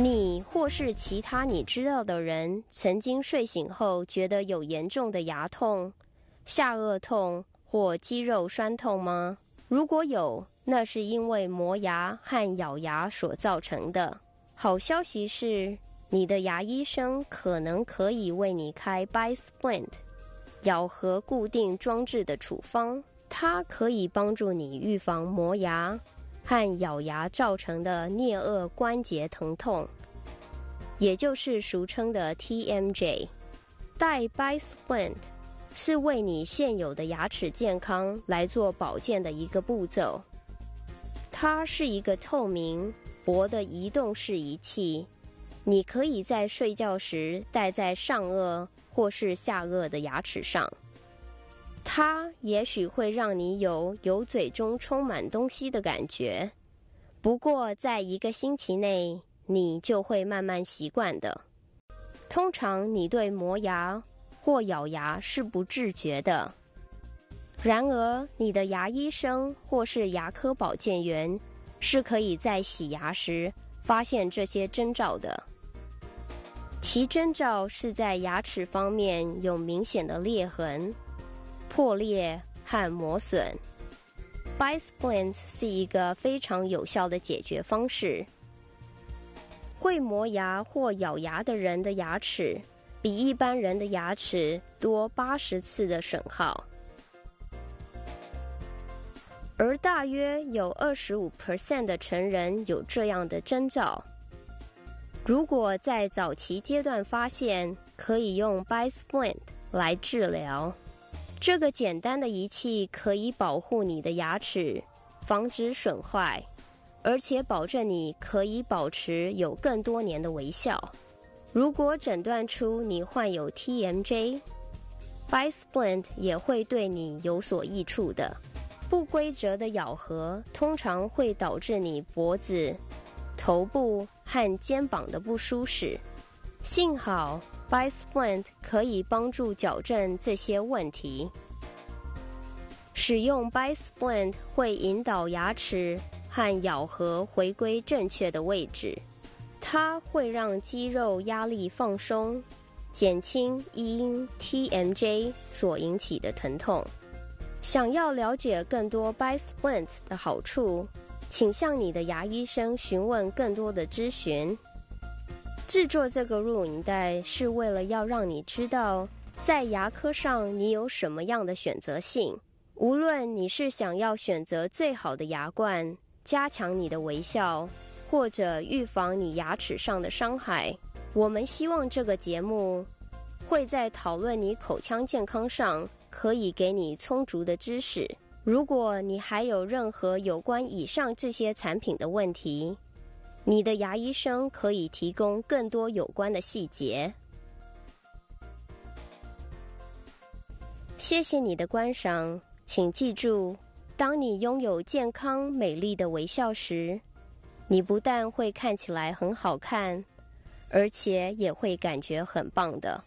你或是其他你知道的人，曾经睡醒后觉得有严重的牙痛、下颚痛或肌肉酸痛吗？如果有，那是因为磨牙和咬牙所造成的。好消息是，你的牙医生可能可以为你开 bi splint 咬合固定装置的处方，它可以帮助你预防磨牙。和咬牙造成的颞顎关节疼痛，也就是俗称的 TMJ。戴 Biosplint 是为你现有的牙齿健康来做保健的一个步骤。它是一个透明薄的移动式仪器，你可以在睡觉时戴在上颚或是下颚的牙齿上。它也许会让你有有嘴中充满东西的感觉，不过在一个星期内，你就会慢慢习惯的。通常你对磨牙或咬牙是不自觉的，然而你的牙医生或是牙科保健员是可以在洗牙时发现这些征兆的。其征兆是在牙齿方面有明显的裂痕。破裂和磨损，Bisplint 是一个非常有效的解决方式。会磨牙或咬牙的人的牙齿比一般人的牙齿多八十次的损耗，而大约有二十五 percent 的成人有这样的征兆。如果在早期阶段发现，可以用 bi-splint 来治疗。这个简单的仪器可以保护你的牙齿，防止损坏，而且保证你可以保持有更多年的微笑。如果诊断出你患有 TMJ，Biosplint 也会对你有所益处的。不规则的咬合通常会导致你脖子、头部和肩膀的不舒适。幸好。Bi-splint 可以帮助矫正这些问题。使用 Bi-splint 会引导牙齿和咬合回归正确的位置，它会让肌肉压力放松，减轻因 TMJ 所引起的疼痛。想要了解更多 Bi-splint 的好处，请向你的牙医生询问更多的咨询。制作这个录影带是为了要让你知道，在牙科上你有什么样的选择性。无论你是想要选择最好的牙冠，加强你的微笑，或者预防你牙齿上的伤害，我们希望这个节目会在讨论你口腔健康上可以给你充足的知识。如果你还有任何有关以上这些产品的问题，你的牙医生可以提供更多有关的细节。谢谢你的观赏，请记住，当你拥有健康美丽的微笑时，你不但会看起来很好看，而且也会感觉很棒的。